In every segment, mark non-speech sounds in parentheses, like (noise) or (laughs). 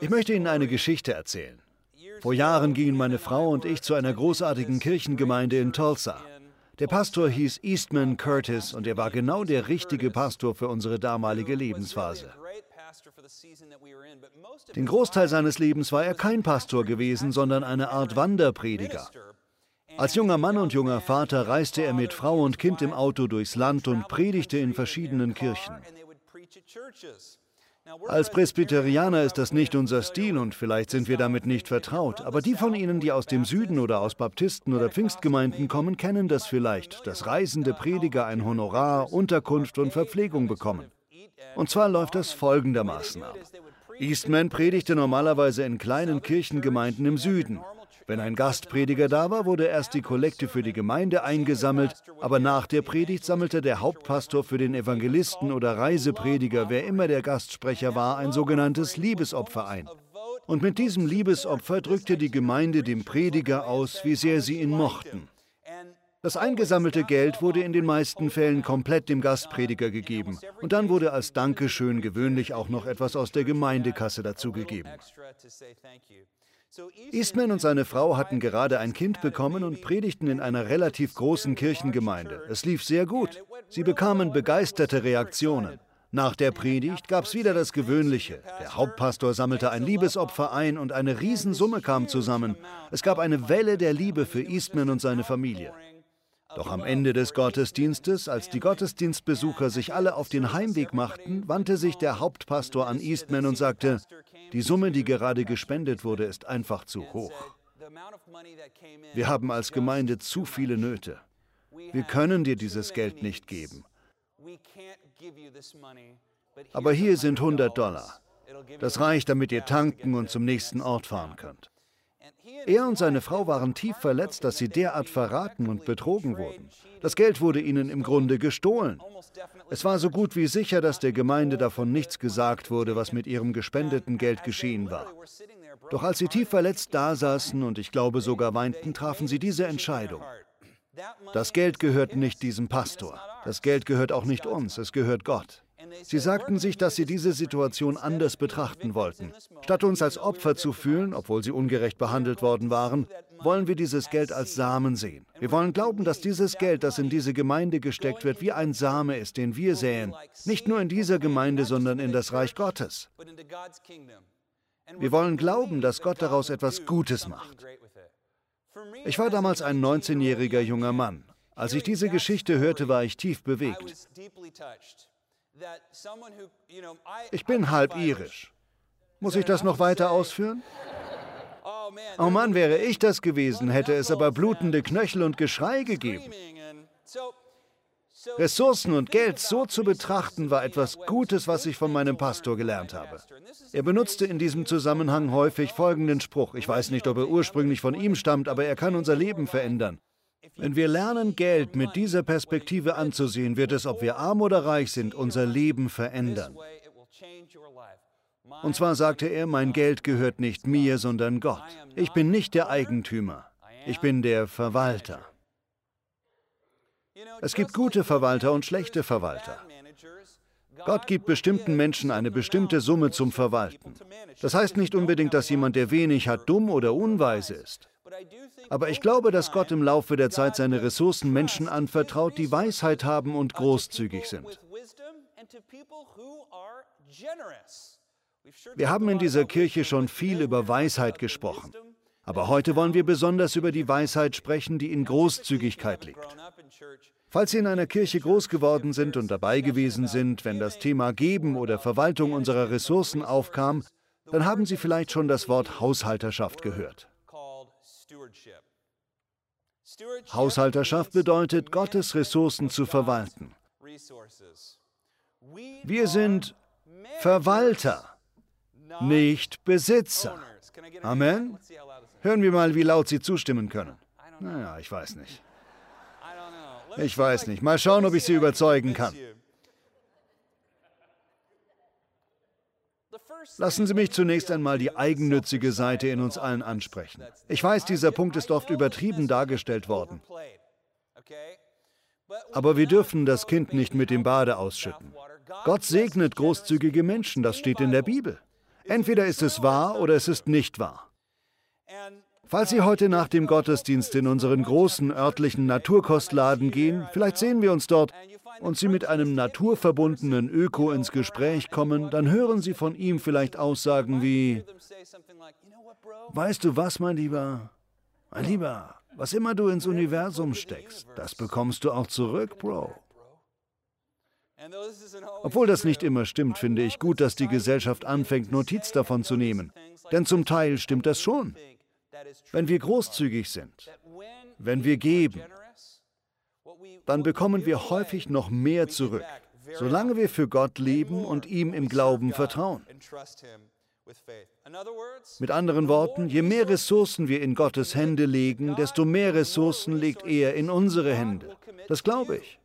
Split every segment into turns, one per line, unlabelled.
Ich möchte Ihnen eine Geschichte erzählen. Vor Jahren gingen meine Frau und ich zu einer großartigen Kirchengemeinde in Tulsa. Der Pastor hieß Eastman Curtis und er war genau der richtige Pastor für unsere damalige Lebensphase. Den Großteil seines Lebens war er kein Pastor gewesen, sondern eine Art Wanderprediger. Als junger Mann und junger Vater reiste er mit Frau und Kind im Auto durchs Land und predigte in verschiedenen Kirchen. Als Presbyterianer ist das nicht unser Stil und vielleicht sind wir damit nicht vertraut, aber die von Ihnen, die aus dem Süden oder aus Baptisten oder Pfingstgemeinden kommen, kennen das vielleicht, dass reisende Prediger ein Honorar, Unterkunft und Verpflegung bekommen. Und zwar läuft das folgendermaßen ab. Eastman predigte normalerweise in kleinen Kirchengemeinden im Süden. Wenn ein Gastprediger da war, wurde erst die Kollekte für die Gemeinde eingesammelt, aber nach der Predigt sammelte der Hauptpastor für den Evangelisten oder Reiseprediger, wer immer der Gastsprecher war, ein sogenanntes Liebesopfer ein. Und mit diesem Liebesopfer drückte die Gemeinde dem Prediger aus, wie sehr sie ihn mochten. Das eingesammelte Geld wurde in den meisten Fällen komplett dem Gastprediger gegeben und dann wurde als Dankeschön gewöhnlich auch noch etwas aus der Gemeindekasse dazugegeben. Eastman und seine Frau hatten gerade ein Kind bekommen und predigten in einer relativ großen Kirchengemeinde. Es lief sehr gut. Sie bekamen begeisterte Reaktionen. Nach der Predigt gab es wieder das Gewöhnliche. Der Hauptpastor sammelte ein Liebesopfer ein und eine Riesensumme kam zusammen. Es gab eine Welle der Liebe für Eastman und seine Familie. Doch am Ende des Gottesdienstes, als die Gottesdienstbesucher sich alle auf den Heimweg machten, wandte sich der Hauptpastor an Eastman und sagte, die Summe, die gerade gespendet wurde, ist einfach zu hoch. Wir haben als Gemeinde zu viele Nöte. Wir können dir dieses Geld nicht geben. Aber hier sind 100 Dollar. Das reicht, damit ihr tanken und zum nächsten Ort fahren könnt. Er und seine Frau waren tief verletzt, dass sie derart verraten und betrogen wurden. Das Geld wurde ihnen im Grunde gestohlen. Es war so gut wie sicher, dass der Gemeinde davon nichts gesagt wurde, was mit ihrem gespendeten Geld geschehen war. Doch als sie tief verletzt dasaßen und ich glaube sogar weinten, trafen sie diese Entscheidung. Das Geld gehört nicht diesem Pastor. Das Geld gehört auch nicht uns, es gehört Gott. Sie sagten sich, dass sie diese Situation anders betrachten wollten. Statt uns als Opfer zu fühlen, obwohl sie ungerecht behandelt worden waren, wollen wir dieses Geld als Samen sehen. Wir wollen glauben, dass dieses Geld, das in diese Gemeinde gesteckt wird, wie ein Same ist, den wir säen. Nicht nur in dieser Gemeinde, sondern in das Reich Gottes. Wir wollen glauben, dass Gott daraus etwas Gutes macht. Ich war damals ein 19-jähriger junger Mann. Als ich diese Geschichte hörte, war ich tief bewegt. Ich bin halb irisch. Muss ich das noch weiter ausführen? Oh Mann, wäre ich das gewesen, hätte es aber blutende Knöchel und Geschrei gegeben. Ressourcen und Geld so zu betrachten, war etwas Gutes, was ich von meinem Pastor gelernt habe. Er benutzte in diesem Zusammenhang häufig folgenden Spruch. Ich weiß nicht, ob er ursprünglich von ihm stammt, aber er kann unser Leben verändern. Wenn wir lernen, Geld mit dieser Perspektive anzusehen, wird es, ob wir arm oder reich sind, unser Leben verändern. Und zwar sagte er, mein Geld gehört nicht mir, sondern Gott. Ich bin nicht der Eigentümer, ich bin der Verwalter. Es gibt gute Verwalter und schlechte Verwalter. Gott gibt bestimmten Menschen eine bestimmte Summe zum Verwalten. Das heißt nicht unbedingt, dass jemand, der wenig hat, dumm oder unweise ist. Aber ich glaube, dass Gott im Laufe der Zeit seine Ressourcen Menschen anvertraut, die Weisheit haben und großzügig sind. Wir haben in dieser Kirche schon viel über Weisheit gesprochen. Aber heute wollen wir besonders über die Weisheit sprechen, die in Großzügigkeit liegt. Falls Sie in einer Kirche groß geworden sind und dabei gewesen sind, wenn das Thema Geben oder Verwaltung unserer Ressourcen aufkam, dann haben Sie vielleicht schon das Wort Haushalterschaft gehört. Haushalterschaft bedeutet, Gottes Ressourcen zu verwalten. Wir sind Verwalter, nicht Besitzer. Amen. Hören wir mal, wie laut Sie zustimmen können. Naja, ich weiß nicht. (laughs) Ich weiß nicht. Mal schauen, ob ich Sie überzeugen kann. Lassen Sie mich zunächst einmal die eigennützige Seite in uns allen ansprechen. Ich weiß, dieser Punkt ist oft übertrieben dargestellt worden. Aber wir dürfen das Kind nicht mit dem Bade ausschütten. Gott segnet großzügige Menschen, das steht in der Bibel. Entweder ist es wahr oder es ist nicht wahr. Falls Sie heute nach dem Gottesdienst in unseren großen örtlichen Naturkostladen gehen, vielleicht sehen wir uns dort, und Sie mit einem naturverbundenen Öko ins Gespräch kommen, dann hören Sie von ihm vielleicht Aussagen wie, weißt du was, mein Lieber? Mein Lieber, was immer du ins Universum steckst, das bekommst du auch zurück, Bro. Obwohl das nicht immer stimmt, finde ich gut, dass die Gesellschaft anfängt, Notiz davon zu nehmen. Denn zum Teil stimmt das schon. Wenn wir großzügig sind, wenn wir geben, dann bekommen wir häufig noch mehr zurück, solange wir für Gott leben und ihm im Glauben vertrauen. Mit anderen Worten, je mehr Ressourcen wir in Gottes Hände legen, desto mehr Ressourcen legt er in unsere Hände. Das glaube ich.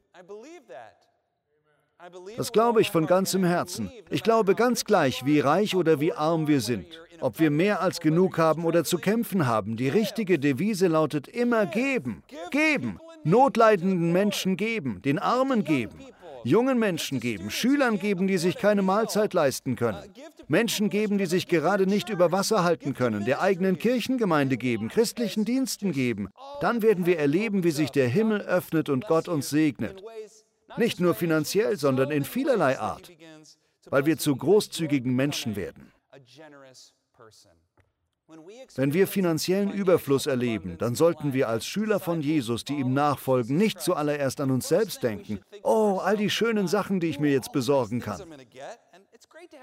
Das glaube ich von ganzem Herzen. Ich glaube ganz gleich, wie reich oder wie arm wir sind, ob wir mehr als genug haben oder zu kämpfen haben. Die richtige Devise lautet immer geben, geben, notleidenden Menschen geben, den Armen geben, jungen Menschen geben, Schülern geben, die sich keine Mahlzeit leisten können, Menschen geben, die sich gerade nicht über Wasser halten können, der eigenen Kirchengemeinde geben, christlichen Diensten geben. Dann werden wir erleben, wie sich der Himmel öffnet und Gott uns segnet. Nicht nur finanziell, sondern in vielerlei Art, weil wir zu großzügigen Menschen werden. Wenn wir finanziellen Überfluss erleben, dann sollten wir als Schüler von Jesus, die ihm nachfolgen, nicht zuallererst an uns selbst denken. Oh, all die schönen Sachen, die ich mir jetzt besorgen kann.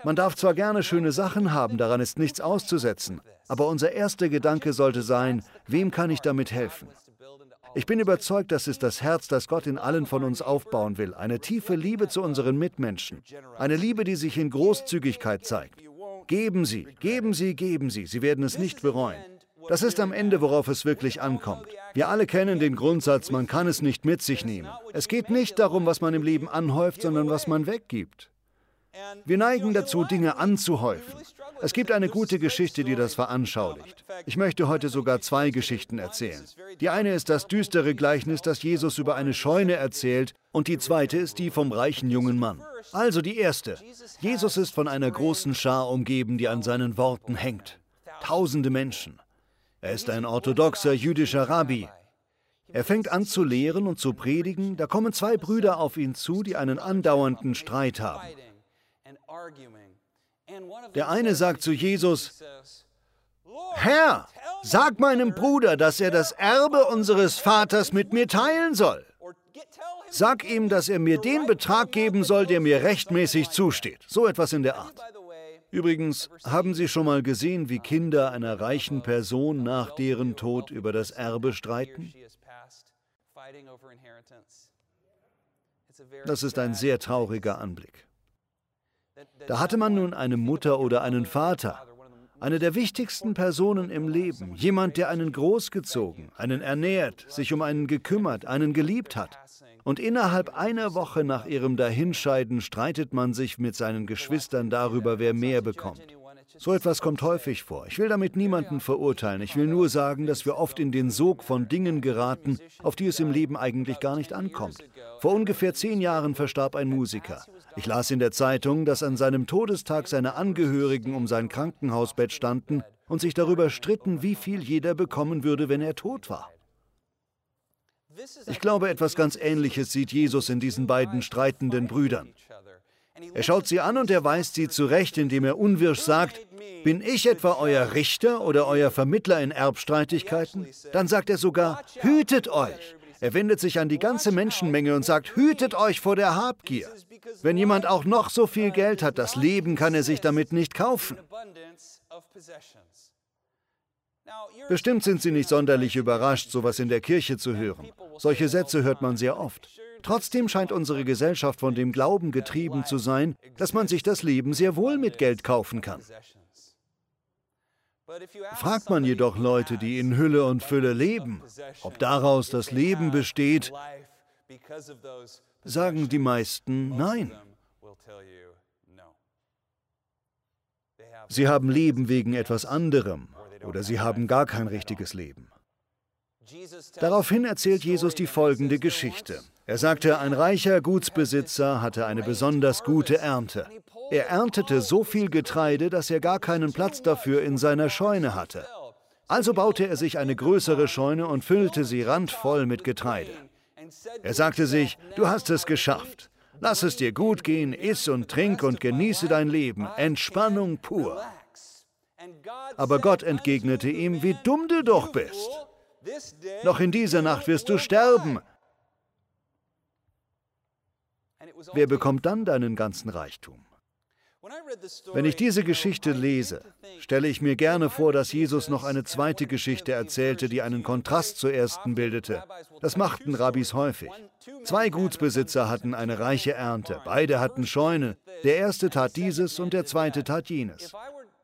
Man darf zwar gerne schöne Sachen haben, daran ist nichts auszusetzen, aber unser erster Gedanke sollte sein, wem kann ich damit helfen? Ich bin überzeugt, das ist das Herz, das Gott in allen von uns aufbauen will. Eine tiefe Liebe zu unseren Mitmenschen. Eine Liebe, die sich in Großzügigkeit zeigt. Geben Sie, geben Sie, geben Sie. Sie werden es nicht bereuen. Das ist am Ende, worauf es wirklich ankommt. Wir alle kennen den Grundsatz, man kann es nicht mit sich nehmen. Es geht nicht darum, was man im Leben anhäuft, sondern was man weggibt. Wir neigen dazu, Dinge anzuhäufen. Es gibt eine gute Geschichte, die das veranschaulicht. Ich möchte heute sogar zwei Geschichten erzählen. Die eine ist das düstere Gleichnis, das Jesus über eine Scheune erzählt, und die zweite ist die vom reichen jungen Mann. Also die erste. Jesus ist von einer großen Schar umgeben, die an seinen Worten hängt. Tausende Menschen. Er ist ein orthodoxer jüdischer Rabbi. Er fängt an zu lehren und zu predigen, da kommen zwei Brüder auf ihn zu, die einen andauernden Streit haben. Der eine sagt zu Jesus, Herr, sag meinem Bruder, dass er das Erbe unseres Vaters mit mir teilen soll. Sag ihm, dass er mir den Betrag geben soll, der mir rechtmäßig zusteht. So etwas in der Art. Übrigens, haben Sie schon mal gesehen, wie Kinder einer reichen Person nach deren Tod über das Erbe streiten? Das ist ein sehr trauriger Anblick. Da hatte man nun eine Mutter oder einen Vater, eine der wichtigsten Personen im Leben, jemand, der einen großgezogen, einen ernährt, sich um einen gekümmert, einen geliebt hat. Und innerhalb einer Woche nach ihrem Dahinscheiden streitet man sich mit seinen Geschwistern darüber, wer mehr bekommt. So etwas kommt häufig vor. Ich will damit niemanden verurteilen. Ich will nur sagen, dass wir oft in den Sog von Dingen geraten, auf die es im Leben eigentlich gar nicht ankommt. Vor ungefähr zehn Jahren verstarb ein Musiker. Ich las in der Zeitung, dass an seinem Todestag seine Angehörigen um sein Krankenhausbett standen und sich darüber stritten, wie viel jeder bekommen würde, wenn er tot war. Ich glaube, etwas ganz Ähnliches sieht Jesus in diesen beiden streitenden Brüdern. Er schaut sie an und er weist sie zurecht, indem er unwirsch sagt, bin ich etwa euer Richter oder euer Vermittler in Erbstreitigkeiten? Dann sagt er sogar, hütet euch. Er wendet sich an die ganze Menschenmenge und sagt, hütet euch vor der Habgier. Wenn jemand auch noch so viel Geld hat, das Leben kann er sich damit nicht kaufen. Bestimmt sind Sie nicht sonderlich überrascht, sowas in der Kirche zu hören. Solche Sätze hört man sehr oft. Trotzdem scheint unsere Gesellschaft von dem Glauben getrieben zu sein, dass man sich das Leben sehr wohl mit Geld kaufen kann. Fragt man jedoch Leute, die in Hülle und Fülle leben, ob daraus das Leben besteht, sagen die meisten Nein. Sie haben Leben wegen etwas anderem oder sie haben gar kein richtiges Leben. Daraufhin erzählt Jesus die folgende Geschichte. Er sagte, ein reicher Gutsbesitzer hatte eine besonders gute Ernte. Er erntete so viel Getreide, dass er gar keinen Platz dafür in seiner Scheune hatte. Also baute er sich eine größere Scheune und füllte sie randvoll mit Getreide. Er sagte sich, du hast es geschafft. Lass es dir gut gehen, iss und trink und genieße dein Leben. Entspannung pur. Aber Gott entgegnete ihm, wie dumm du doch bist. Noch in dieser Nacht wirst du sterben. Wer bekommt dann deinen ganzen Reichtum? Wenn ich diese Geschichte lese, stelle ich mir gerne vor, dass Jesus noch eine zweite Geschichte erzählte, die einen Kontrast zur ersten bildete. Das machten Rabbis häufig. Zwei Gutsbesitzer hatten eine reiche Ernte, beide hatten Scheune. Der erste tat dieses und der zweite tat jenes.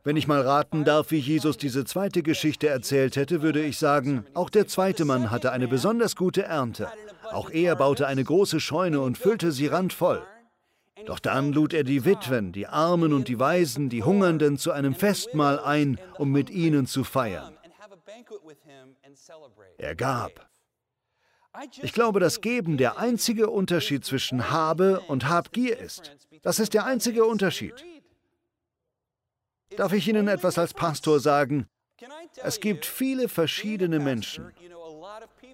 Wenn ich mal raten darf, wie Jesus diese zweite Geschichte erzählt hätte, würde ich sagen, auch der zweite Mann hatte eine besonders gute Ernte. Auch er baute eine große Scheune und füllte sie randvoll. Doch dann lud er die Witwen, die Armen und die Waisen, die Hungernden zu einem Festmahl ein, um mit ihnen zu feiern. Er gab. Ich glaube, dass Geben der einzige Unterschied zwischen Habe und Habgier ist. Das ist der einzige Unterschied. Darf ich Ihnen etwas als Pastor sagen? Es gibt viele verschiedene Menschen.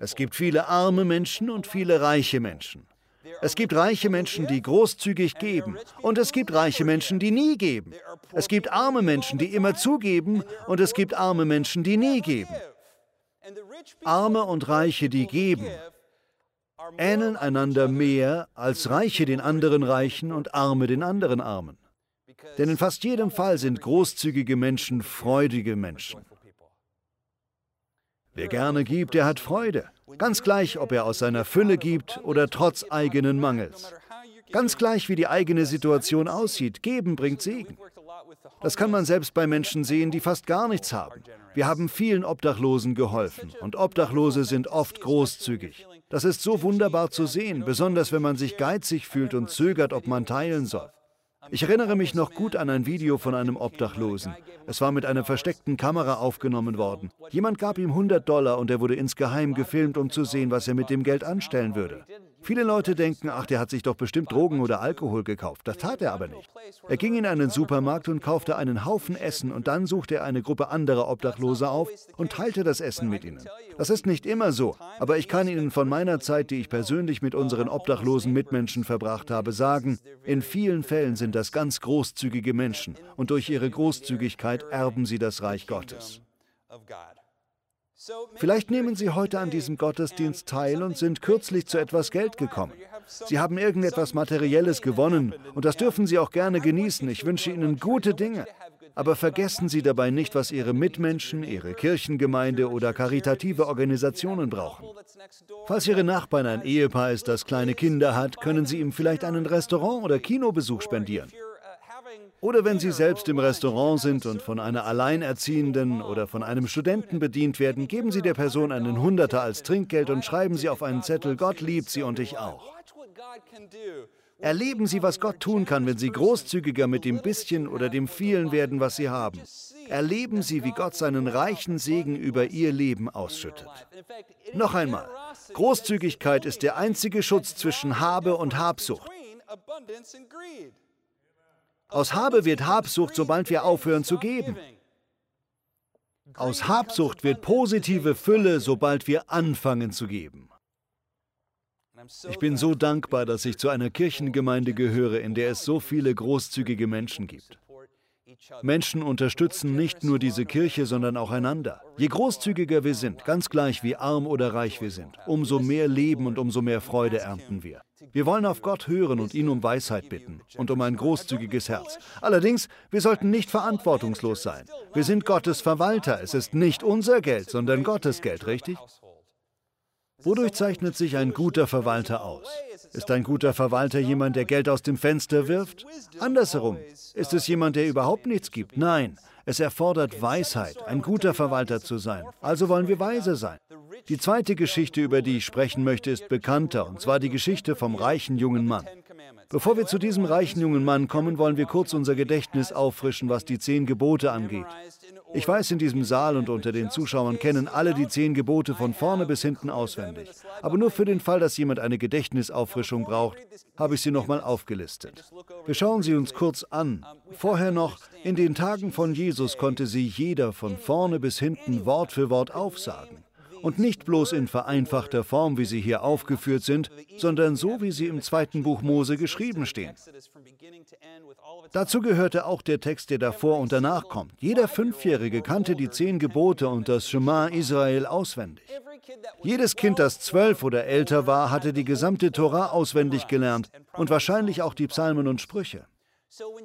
Es gibt viele arme Menschen und viele reiche Menschen. Es gibt reiche Menschen, die großzügig geben. Und es gibt reiche Menschen, die nie geben. Es gibt arme Menschen, die immer zugeben. Und es gibt arme Menschen, die nie geben. Arme und Reiche, die geben, ähneln einander mehr als Reiche den anderen Reichen und Arme den anderen Armen. Denn in fast jedem Fall sind großzügige Menschen freudige Menschen. Wer gerne gibt, der hat Freude. Ganz gleich, ob er aus seiner Fülle gibt oder trotz eigenen Mangels. Ganz gleich, wie die eigene Situation aussieht, geben bringt Segen. Das kann man selbst bei Menschen sehen, die fast gar nichts haben. Wir haben vielen Obdachlosen geholfen und Obdachlose sind oft großzügig. Das ist so wunderbar zu sehen, besonders wenn man sich geizig fühlt und zögert, ob man teilen soll. Ich erinnere mich noch gut an ein Video von einem Obdachlosen. Es war mit einer versteckten Kamera aufgenommen worden. Jemand gab ihm 100 Dollar und er wurde insgeheim gefilmt, um zu sehen, was er mit dem Geld anstellen würde. Viele Leute denken, ach, der hat sich doch bestimmt Drogen oder Alkohol gekauft. Das tat er aber nicht. Er ging in einen Supermarkt und kaufte einen Haufen Essen und dann suchte er eine Gruppe anderer Obdachlose auf und teilte das Essen mit ihnen. Das ist nicht immer so, aber ich kann Ihnen von meiner Zeit, die ich persönlich mit unseren obdachlosen Mitmenschen verbracht habe, sagen, in vielen Fällen sind das ganz großzügige Menschen und durch ihre Großzügigkeit erben sie das Reich Gottes. Vielleicht nehmen Sie heute an diesem Gottesdienst teil und sind kürzlich zu etwas Geld gekommen. Sie haben irgendetwas Materielles gewonnen und das dürfen Sie auch gerne genießen. Ich wünsche Ihnen gute Dinge. Aber vergessen Sie dabei nicht, was Ihre Mitmenschen, Ihre Kirchengemeinde oder karitative Organisationen brauchen. Falls Ihre Nachbarn ein Ehepaar ist, das kleine Kinder hat, können Sie ihm vielleicht einen Restaurant- oder Kinobesuch spendieren. Oder wenn Sie selbst im Restaurant sind und von einer Alleinerziehenden oder von einem Studenten bedient werden, geben Sie der Person einen Hunderter als Trinkgeld und schreiben Sie auf einen Zettel, Gott liebt Sie und ich auch. Erleben Sie, was Gott tun kann, wenn Sie großzügiger mit dem bisschen oder dem vielen werden, was Sie haben. Erleben Sie, wie Gott seinen reichen Segen über Ihr Leben ausschüttet. Noch einmal, Großzügigkeit ist der einzige Schutz zwischen Habe und Habsucht. Aus Habe wird Habsucht, sobald wir aufhören zu geben. Aus Habsucht wird positive Fülle, sobald wir anfangen zu geben. Ich bin so dankbar, dass ich zu einer Kirchengemeinde gehöre, in der es so viele großzügige Menschen gibt. Menschen unterstützen nicht nur diese Kirche, sondern auch einander. Je großzügiger wir sind, ganz gleich wie arm oder reich wir sind, umso mehr Leben und umso mehr Freude ernten wir. Wir wollen auf Gott hören und ihn um Weisheit bitten und um ein großzügiges Herz. Allerdings, wir sollten nicht verantwortungslos sein. Wir sind Gottes Verwalter. Es ist nicht unser Geld, sondern Gottes Geld, richtig? Wodurch zeichnet sich ein guter Verwalter aus? Ist ein guter Verwalter jemand, der Geld aus dem Fenster wirft? Andersherum, ist es jemand, der überhaupt nichts gibt? Nein, es erfordert Weisheit, ein guter Verwalter zu sein. Also wollen wir weise sein. Die zweite Geschichte, über die ich sprechen möchte, ist bekannter, und zwar die Geschichte vom reichen jungen Mann. Bevor wir zu diesem reichen jungen Mann kommen, wollen wir kurz unser Gedächtnis auffrischen, was die zehn Gebote angeht. Ich weiß, in diesem Saal und unter den Zuschauern kennen alle die zehn Gebote von vorne bis hinten auswendig. Aber nur für den Fall, dass jemand eine Gedächtnisauffrischung braucht, habe ich sie nochmal aufgelistet. Wir schauen sie uns kurz an. Vorher noch, in den Tagen von Jesus konnte sie jeder von vorne bis hinten Wort für Wort aufsagen. Und nicht bloß in vereinfachter Form, wie sie hier aufgeführt sind, sondern so, wie sie im zweiten Buch Mose geschrieben stehen. Dazu gehörte auch der Text, der davor und danach kommt. Jeder Fünfjährige kannte die zehn Gebote und das Shema Israel auswendig. Jedes Kind, das zwölf oder älter war, hatte die gesamte Tora auswendig gelernt und wahrscheinlich auch die Psalmen und Sprüche.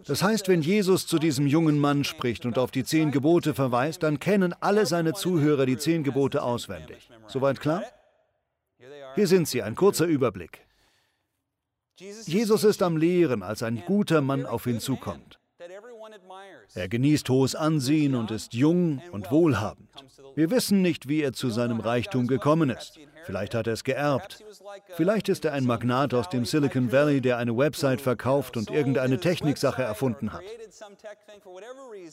Das heißt, wenn Jesus zu diesem jungen Mann spricht und auf die zehn Gebote verweist, dann kennen alle seine Zuhörer die zehn Gebote auswendig. Soweit klar? Hier sind sie, ein kurzer Überblick. Jesus ist am Lehren, als ein guter Mann auf ihn zukommt. Er genießt hohes Ansehen und ist jung und wohlhabend. Wir wissen nicht, wie er zu seinem Reichtum gekommen ist. Vielleicht hat er es geerbt. Vielleicht ist er ein Magnat aus dem Silicon Valley, der eine Website verkauft und irgendeine Techniksache erfunden hat.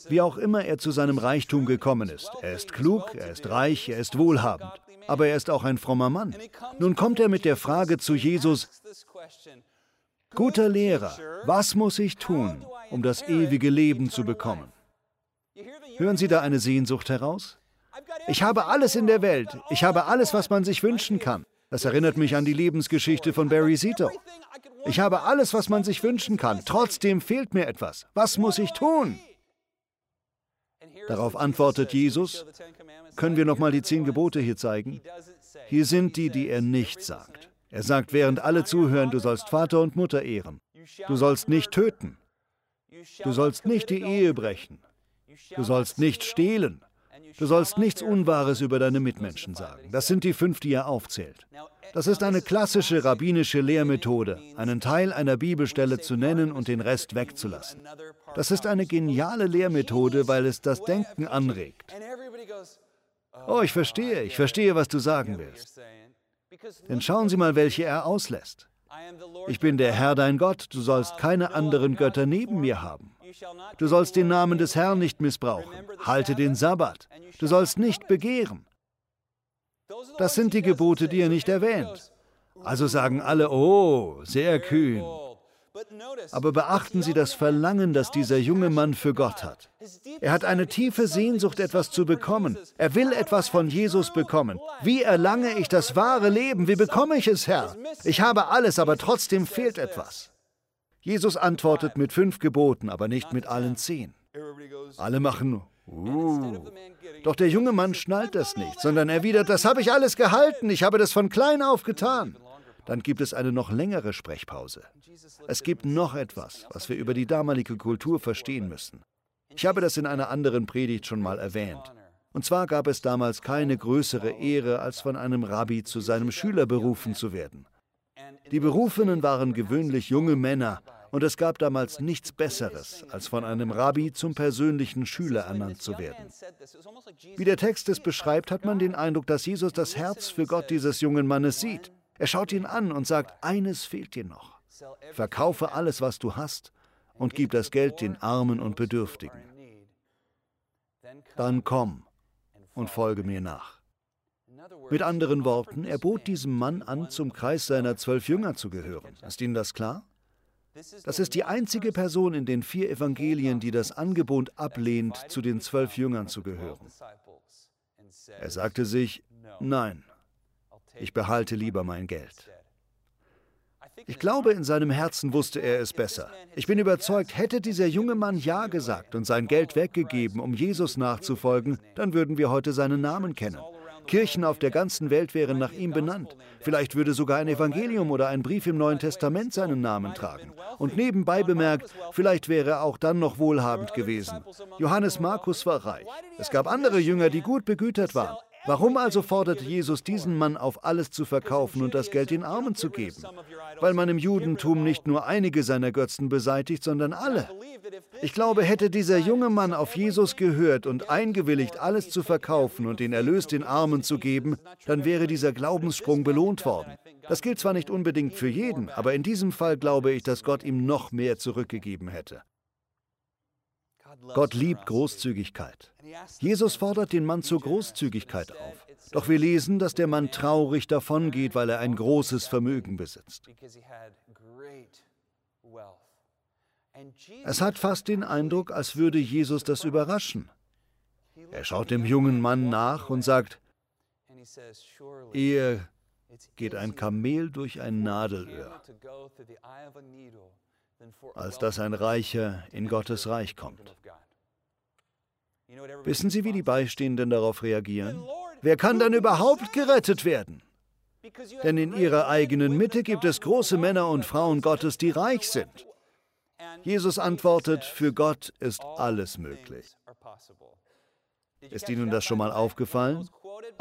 Wie auch immer er zu seinem Reichtum gekommen ist. Er ist klug, er ist reich, er ist wohlhabend. Aber er ist auch ein frommer Mann. Nun kommt er mit der Frage zu Jesus, Guter Lehrer, was muss ich tun, um das ewige Leben zu bekommen? Hören Sie da eine Sehnsucht heraus? Ich habe alles in der Welt. Ich habe alles, was man sich wünschen kann. Das erinnert mich an die Lebensgeschichte von Barry Zito. Ich habe alles, was man sich wünschen kann. Trotzdem fehlt mir etwas. Was muss ich tun? Darauf antwortet Jesus, können wir nochmal die zehn Gebote hier zeigen? Hier sind die, die er nicht sagt. Er sagt, während alle zuhören, du sollst Vater und Mutter ehren. Du sollst nicht töten. Du sollst nicht die Ehe brechen. Du sollst nicht stehlen. Du sollst nichts Unwahres über deine Mitmenschen sagen. Das sind die fünf, die er aufzählt. Das ist eine klassische rabbinische Lehrmethode, einen Teil einer Bibelstelle zu nennen und den Rest wegzulassen. Das ist eine geniale Lehrmethode, weil es das Denken anregt. Oh, ich verstehe, ich verstehe, was du sagen willst. Denn schauen Sie mal, welche er auslässt. Ich bin der Herr dein Gott, du sollst keine anderen Götter neben mir haben. Du sollst den Namen des Herrn nicht missbrauchen. Halte den Sabbat. Du sollst nicht begehren. Das sind die Gebote, die er nicht erwähnt. Also sagen alle, oh, sehr kühn. Aber beachten Sie das Verlangen, das dieser junge Mann für Gott hat. Er hat eine tiefe Sehnsucht, etwas zu bekommen. Er will etwas von Jesus bekommen. Wie erlange ich das wahre Leben? Wie bekomme ich es, Herr? Ich habe alles, aber trotzdem fehlt etwas. Jesus antwortet mit fünf Geboten, aber nicht mit allen zehn. Alle machen, uh. Doch der junge Mann schnallt das nicht, sondern erwidert, das habe ich alles gehalten, ich habe das von klein auf getan. Dann gibt es eine noch längere Sprechpause. Es gibt noch etwas, was wir über die damalige Kultur verstehen müssen. Ich habe das in einer anderen Predigt schon mal erwähnt. Und zwar gab es damals keine größere Ehre, als von einem Rabbi zu seinem Schüler berufen zu werden. Die Berufenen waren gewöhnlich junge Männer, und es gab damals nichts Besseres, als von einem Rabbi zum persönlichen Schüler ernannt zu werden. Wie der Text es beschreibt, hat man den Eindruck, dass Jesus das Herz für Gott dieses jungen Mannes sieht. Er schaut ihn an und sagt, eines fehlt dir noch. Verkaufe alles, was du hast, und gib das Geld den Armen und Bedürftigen. Dann komm und folge mir nach. Mit anderen Worten, er bot diesem Mann an, zum Kreis seiner zwölf Jünger zu gehören. Ist Ihnen das klar? Das ist die einzige Person in den vier Evangelien, die das Angebot ablehnt, zu den zwölf Jüngern zu gehören. Er sagte sich, nein, ich behalte lieber mein Geld. Ich glaube, in seinem Herzen wusste er es besser. Ich bin überzeugt, hätte dieser junge Mann Ja gesagt und sein Geld weggegeben, um Jesus nachzufolgen, dann würden wir heute seinen Namen kennen. Kirchen auf der ganzen Welt wären nach ihm benannt. Vielleicht würde sogar ein Evangelium oder ein Brief im Neuen Testament seinen Namen tragen. Und nebenbei bemerkt, vielleicht wäre er auch dann noch wohlhabend gewesen. Johannes Markus war reich. Es gab andere Jünger, die gut begütert waren. Warum also forderte Jesus diesen Mann auf, alles zu verkaufen und das Geld den Armen zu geben? Weil man im Judentum nicht nur einige seiner Götzen beseitigt, sondern alle. Ich glaube, hätte dieser junge Mann auf Jesus gehört und eingewilligt, alles zu verkaufen und den Erlös den Armen zu geben, dann wäre dieser Glaubenssprung belohnt worden. Das gilt zwar nicht unbedingt für jeden, aber in diesem Fall glaube ich, dass Gott ihm noch mehr zurückgegeben hätte. Gott liebt Großzügigkeit. Jesus fordert den Mann zur Großzügigkeit auf. Doch wir lesen, dass der Mann traurig davongeht, weil er ein großes Vermögen besitzt. Es hat fast den Eindruck, als würde Jesus das überraschen. Er schaut dem jungen Mann nach und sagt, ehe geht ein Kamel durch ein Nadelöhr, als dass ein Reicher in Gottes Reich kommt. Wissen Sie, wie die Beistehenden darauf reagieren? Wer kann dann überhaupt gerettet werden? Denn in ihrer eigenen Mitte gibt es große Männer und Frauen Gottes, die reich sind. Jesus antwortet, für Gott ist alles möglich. Ist Ihnen das schon mal aufgefallen?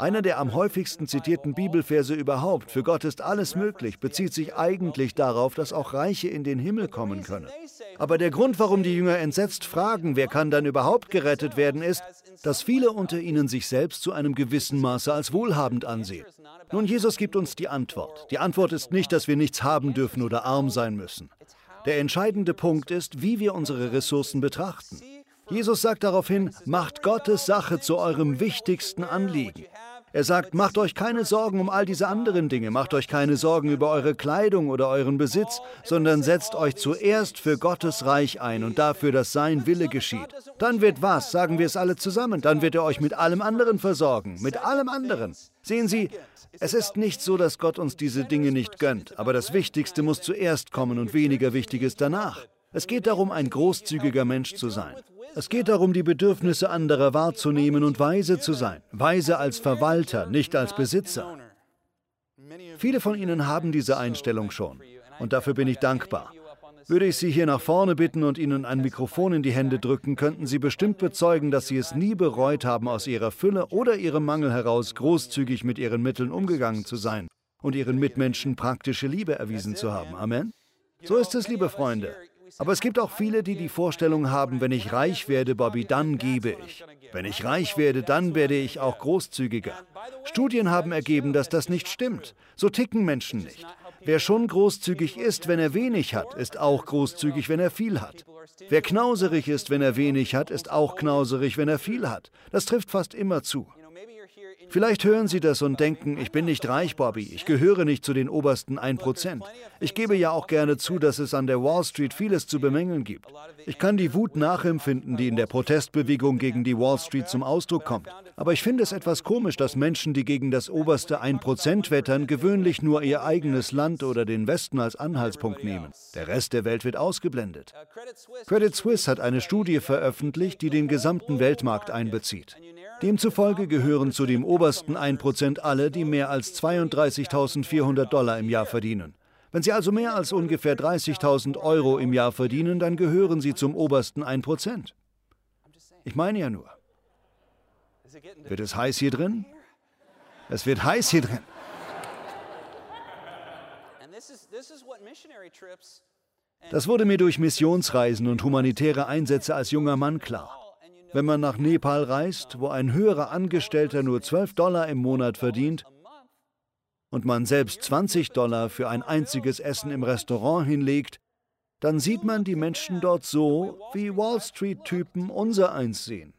Einer der am häufigsten zitierten Bibelverse überhaupt, für Gott ist alles möglich, bezieht sich eigentlich darauf, dass auch Reiche in den Himmel kommen können. Aber der Grund, warum die Jünger entsetzt fragen, wer kann dann überhaupt gerettet werden, ist, dass viele unter ihnen sich selbst zu einem gewissen Maße als wohlhabend ansehen. Nun, Jesus gibt uns die Antwort. Die Antwort ist nicht, dass wir nichts haben dürfen oder arm sein müssen. Der entscheidende Punkt ist, wie wir unsere Ressourcen betrachten. Jesus sagt daraufhin, macht Gottes Sache zu eurem wichtigsten Anliegen. Er sagt, macht euch keine Sorgen um all diese anderen Dinge, macht euch keine Sorgen über eure Kleidung oder euren Besitz, sondern setzt euch zuerst für Gottes Reich ein und dafür, dass sein Wille geschieht. Dann wird was, sagen wir es alle zusammen, dann wird er euch mit allem anderen versorgen, mit allem anderen. Sehen Sie, es ist nicht so, dass Gott uns diese Dinge nicht gönnt, aber das Wichtigste muss zuerst kommen und weniger Wichtiges danach. Es geht darum, ein großzügiger Mensch zu sein. Es geht darum, die Bedürfnisse anderer wahrzunehmen und weise zu sein. Weise als Verwalter, nicht als Besitzer. Viele von Ihnen haben diese Einstellung schon. Und dafür bin ich dankbar. Würde ich Sie hier nach vorne bitten und Ihnen ein Mikrofon in die Hände drücken, könnten Sie bestimmt bezeugen, dass Sie es nie bereut haben, aus Ihrer Fülle oder Ihrem Mangel heraus großzügig mit Ihren Mitteln umgegangen zu sein und Ihren Mitmenschen praktische Liebe erwiesen zu haben. Amen. So ist es, liebe Freunde. Aber es gibt auch viele, die die Vorstellung haben, wenn ich reich werde, Bobby, dann gebe ich. Wenn ich reich werde, dann werde ich auch großzügiger. Studien haben ergeben, dass das nicht stimmt. So ticken Menschen nicht. Wer schon großzügig ist, wenn er wenig hat, ist auch großzügig, wenn er viel hat. Wer knauserig ist, wenn er wenig hat, ist auch knauserig, wenn er viel hat. Das trifft fast immer zu. Vielleicht hören Sie das und denken, ich bin nicht reich, Bobby, ich gehöre nicht zu den obersten 1%. Ich gebe ja auch gerne zu, dass es an der Wall Street vieles zu bemängeln gibt. Ich kann die Wut nachempfinden, die in der Protestbewegung gegen die Wall Street zum Ausdruck kommt. Aber ich finde es etwas komisch, dass Menschen, die gegen das oberste 1% wettern, gewöhnlich nur ihr eigenes Land oder den Westen als Anhaltspunkt nehmen. Der Rest der Welt wird ausgeblendet. Credit Suisse hat eine Studie veröffentlicht, die den gesamten Weltmarkt einbezieht. Demzufolge gehören zu dem obersten 1% alle, die mehr als 32.400 Dollar im Jahr verdienen. Wenn Sie also mehr als ungefähr 30.000 Euro im Jahr verdienen, dann gehören Sie zum obersten 1%. Ich meine ja nur. Wird es heiß hier drin? Es wird heiß hier drin. Das wurde mir durch Missionsreisen und humanitäre Einsätze als junger Mann klar. Wenn man nach Nepal reist, wo ein höherer Angestellter nur 12 Dollar im Monat verdient und man selbst 20 Dollar für ein einziges Essen im Restaurant hinlegt, dann sieht man die Menschen dort so, wie Wall Street-Typen unser eins sehen.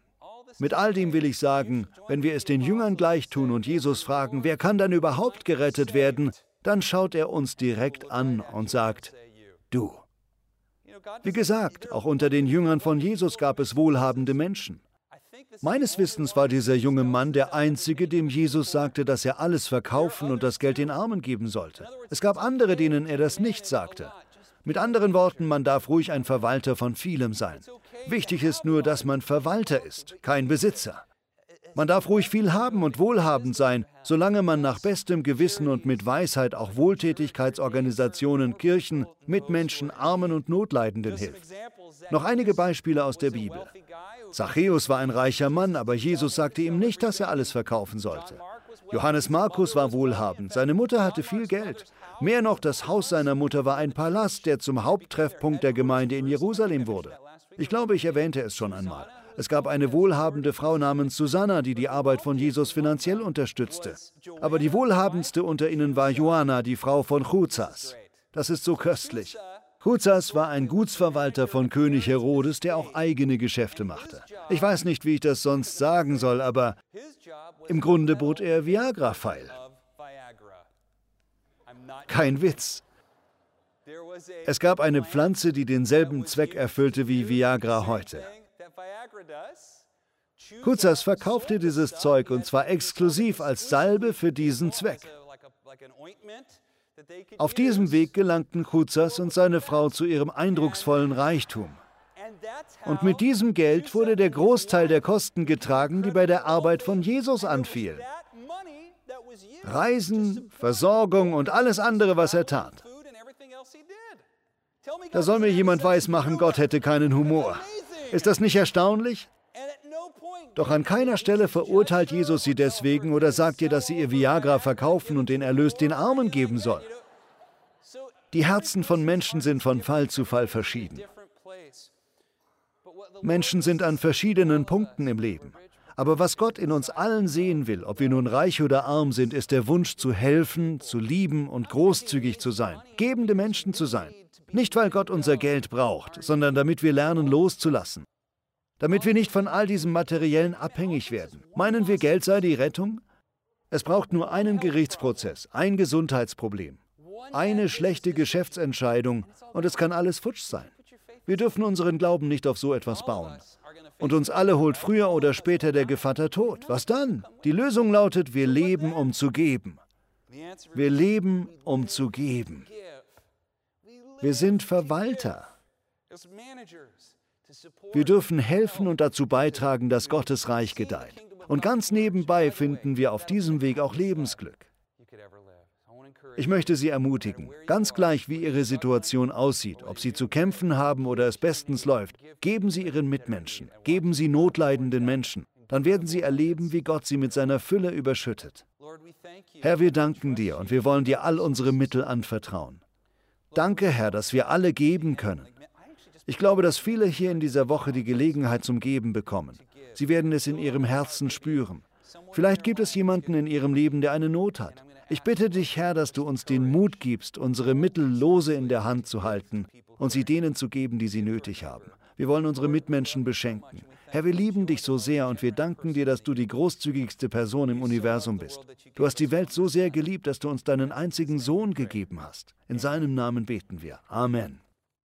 Mit all dem will ich sagen, wenn wir es den Jüngern gleich tun und Jesus fragen, wer kann dann überhaupt gerettet werden, dann schaut er uns direkt an und sagt, du. Wie gesagt, auch unter den Jüngern von Jesus gab es wohlhabende Menschen. Meines Wissens war dieser junge Mann der Einzige, dem Jesus sagte, dass er alles verkaufen und das Geld den Armen geben sollte. Es gab andere, denen er das nicht sagte. Mit anderen Worten, man darf ruhig ein Verwalter von vielem sein. Wichtig ist nur, dass man Verwalter ist, kein Besitzer. Man darf ruhig viel haben und wohlhabend sein, solange man nach bestem Gewissen und mit Weisheit auch Wohltätigkeitsorganisationen, Kirchen, Mitmenschen, Armen und Notleidenden hilft. Noch einige Beispiele aus der Bibel. Zachäus war ein reicher Mann, aber Jesus sagte ihm nicht, dass er alles verkaufen sollte. Johannes Markus war wohlhabend, seine Mutter hatte viel Geld. Mehr noch, das Haus seiner Mutter war ein Palast, der zum Haupttreffpunkt der Gemeinde in Jerusalem wurde. Ich glaube, ich erwähnte es schon einmal. Es gab eine wohlhabende Frau namens Susanna, die die Arbeit von Jesus finanziell unterstützte. Aber die wohlhabendste unter ihnen war Joanna, die Frau von Chuzas. Das ist so köstlich. Chuzas war ein Gutsverwalter von König Herodes, der auch eigene Geschäfte machte. Ich weiß nicht, wie ich das sonst sagen soll, aber im Grunde bot er Viagra-Pfeil. Kein Witz. Es gab eine Pflanze, die denselben Zweck erfüllte wie Viagra heute. Kuzas verkaufte dieses Zeug und zwar exklusiv als Salbe für diesen Zweck. Auf diesem Weg gelangten Kuzas und seine Frau zu ihrem eindrucksvollen Reichtum. Und mit diesem Geld wurde der Großteil der Kosten getragen, die bei der Arbeit von Jesus anfielen. Reisen, Versorgung und alles andere, was er tat. Da soll mir jemand weismachen, Gott hätte keinen Humor. Ist das nicht erstaunlich? Doch an keiner Stelle verurteilt Jesus sie deswegen oder sagt ihr, dass sie ihr Viagra verkaufen und den Erlös den Armen geben soll. Die Herzen von Menschen sind von Fall zu Fall verschieden. Menschen sind an verschiedenen Punkten im Leben. Aber was Gott in uns allen sehen will, ob wir nun reich oder arm sind, ist der Wunsch zu helfen, zu lieben und großzügig zu sein, gebende Menschen zu sein. Nicht, weil Gott unser Geld braucht, sondern damit wir lernen loszulassen. Damit wir nicht von all diesem Materiellen abhängig werden. Meinen wir, Geld sei die Rettung? Es braucht nur einen Gerichtsprozess, ein Gesundheitsproblem, eine schlechte Geschäftsentscheidung und es kann alles futsch sein. Wir dürfen unseren Glauben nicht auf so etwas bauen. Und uns alle holt früher oder später der Gevatter Tod. Was dann? Die Lösung lautet, wir leben, um zu geben. Wir leben, um zu geben. Wir sind Verwalter. Wir dürfen helfen und dazu beitragen, dass Gottes Reich gedeiht. Und ganz nebenbei finden wir auf diesem Weg auch Lebensglück. Ich möchte Sie ermutigen, ganz gleich wie Ihre Situation aussieht, ob Sie zu kämpfen haben oder es bestens läuft, geben Sie Ihren Mitmenschen, geben Sie notleidenden Menschen. Dann werden Sie erleben, wie Gott Sie mit seiner Fülle überschüttet. Herr, wir danken dir und wir wollen dir all unsere Mittel anvertrauen. Danke, Herr, dass wir alle geben können. Ich glaube, dass viele hier in dieser Woche die Gelegenheit zum Geben bekommen. Sie werden es in ihrem Herzen spüren. Vielleicht gibt es jemanden in ihrem Leben, der eine Not hat. Ich bitte dich, Herr, dass du uns den Mut gibst, unsere Mittel lose in der Hand zu halten und sie denen zu geben, die sie nötig haben. Wir wollen unsere Mitmenschen beschenken. Herr, wir lieben dich so sehr und wir danken dir, dass du die großzügigste Person im Universum bist. Du hast die Welt so sehr geliebt, dass du uns deinen einzigen Sohn gegeben hast. In seinem Namen beten wir. Amen.